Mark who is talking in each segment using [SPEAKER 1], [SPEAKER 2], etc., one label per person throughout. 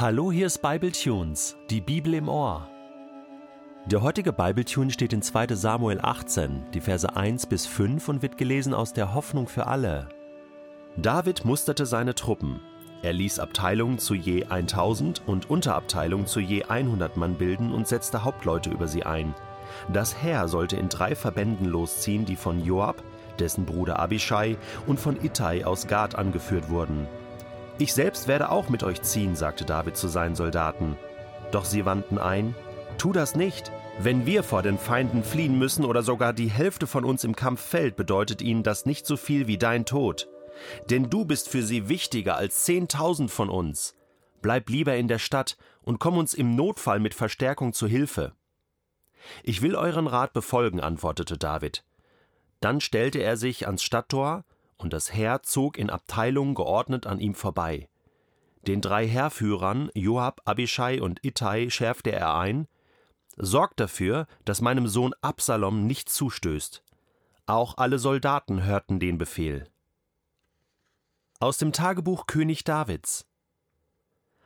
[SPEAKER 1] Hallo, hier ist Bible Tunes, die Bibel im Ohr. Der heutige Bibletune steht in 2. Samuel 18, die Verse 1 bis 5 und wird gelesen aus der Hoffnung für alle. David musterte seine Truppen. Er ließ Abteilungen zu je 1000 und Unterabteilungen zu je 100 Mann bilden und setzte Hauptleute über sie ein. Das Heer sollte in drei Verbänden losziehen, die von Joab, dessen Bruder Abishai und von Ittai aus Gad angeführt wurden. Ich selbst werde auch mit euch ziehen, sagte David zu seinen Soldaten. Doch sie wandten ein, Tu das nicht. Wenn wir vor den Feinden fliehen müssen oder sogar die Hälfte von uns im Kampf fällt, bedeutet ihnen das nicht so viel wie dein Tod. Denn du bist für sie wichtiger als zehntausend von uns. Bleib lieber in der Stadt und komm uns im Notfall mit Verstärkung zu Hilfe. Ich will euren Rat befolgen, antwortete David. Dann stellte er sich ans Stadttor, und das Heer zog in Abteilungen geordnet an ihm vorbei. Den drei Heerführern, Joab, Abishai und Ittai, schärfte er ein: Sorgt dafür, dass meinem Sohn Absalom nicht zustößt. Auch alle Soldaten hörten den Befehl. Aus dem Tagebuch König Davids.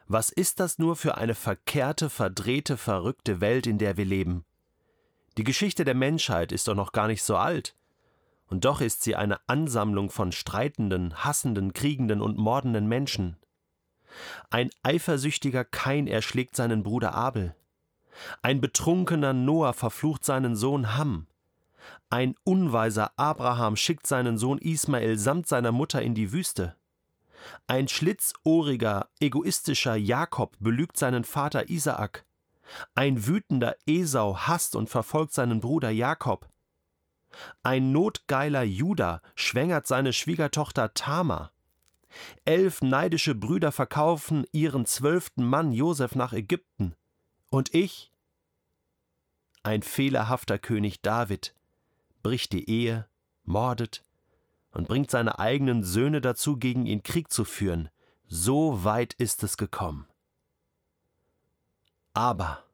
[SPEAKER 1] Was ist das nur für eine verkehrte, verdrehte, verrückte Welt, in der wir leben? Die Geschichte der Menschheit ist doch noch gar nicht so alt. Und doch ist sie eine Ansammlung von streitenden, hassenden, kriegenden und mordenden Menschen. Ein eifersüchtiger Kain erschlägt seinen Bruder Abel. Ein betrunkener Noah verflucht seinen Sohn Ham. Ein unweiser Abraham schickt seinen Sohn Ismael samt seiner Mutter in die Wüste. Ein schlitzohriger, egoistischer Jakob belügt seinen Vater Isaak. Ein wütender Esau hasst und verfolgt seinen Bruder Jakob. Ein notgeiler Judah schwängert seine Schwiegertochter Tama. Elf neidische Brüder verkaufen ihren zwölften Mann Josef nach Ägypten. Und ich? Ein fehlerhafter König David bricht die Ehe, mordet und bringt seine eigenen Söhne dazu, gegen ihn Krieg zu führen. So weit ist es gekommen. Aber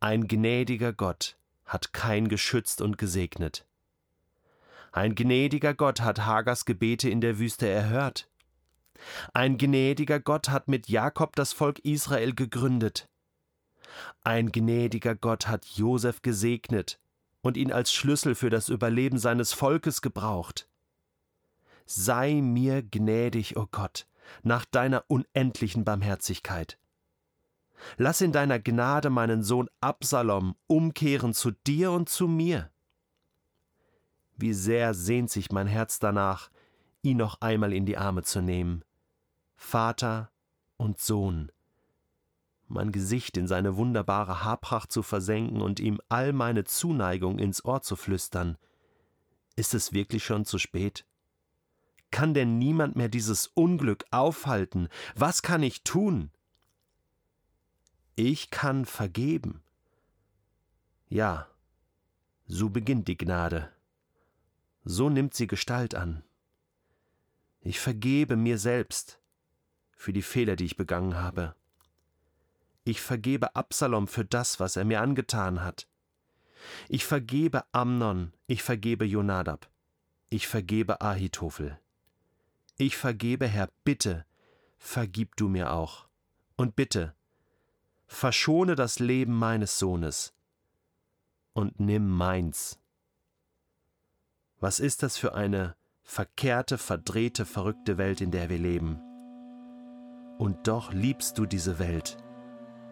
[SPEAKER 1] ein gnädiger Gott hat kein geschützt und gesegnet. Ein gnädiger Gott hat Hagers Gebete in der Wüste erhört. Ein gnädiger Gott hat mit Jakob das Volk Israel gegründet. Ein gnädiger Gott hat Josef gesegnet und ihn als Schlüssel für das Überleben seines Volkes gebraucht. Sei mir gnädig, o oh Gott, nach deiner unendlichen Barmherzigkeit. Lass in deiner Gnade meinen Sohn Absalom umkehren zu dir und zu mir. Wie sehr sehnt sich mein Herz danach, ihn noch einmal in die Arme zu nehmen. Vater und Sohn, mein Gesicht in seine wunderbare Haarpracht zu versenken und ihm all meine Zuneigung ins Ohr zu flüstern. Ist es wirklich schon zu spät? Kann denn niemand mehr dieses Unglück aufhalten? Was kann ich tun? Ich kann vergeben. Ja, so beginnt die Gnade. So nimmt sie Gestalt an. Ich vergebe mir selbst für die Fehler, die ich begangen habe. Ich vergebe Absalom für das, was er mir angetan hat. Ich vergebe Amnon, ich vergebe Jonadab, ich vergebe Ahitophel. Ich vergebe, Herr, bitte, vergib du mir auch. Und bitte, verschone das Leben meines Sohnes und nimm meins. Was ist das für eine verkehrte, verdrehte, verrückte Welt, in der wir leben? Und doch liebst du diese Welt,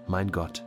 [SPEAKER 1] mein Gott.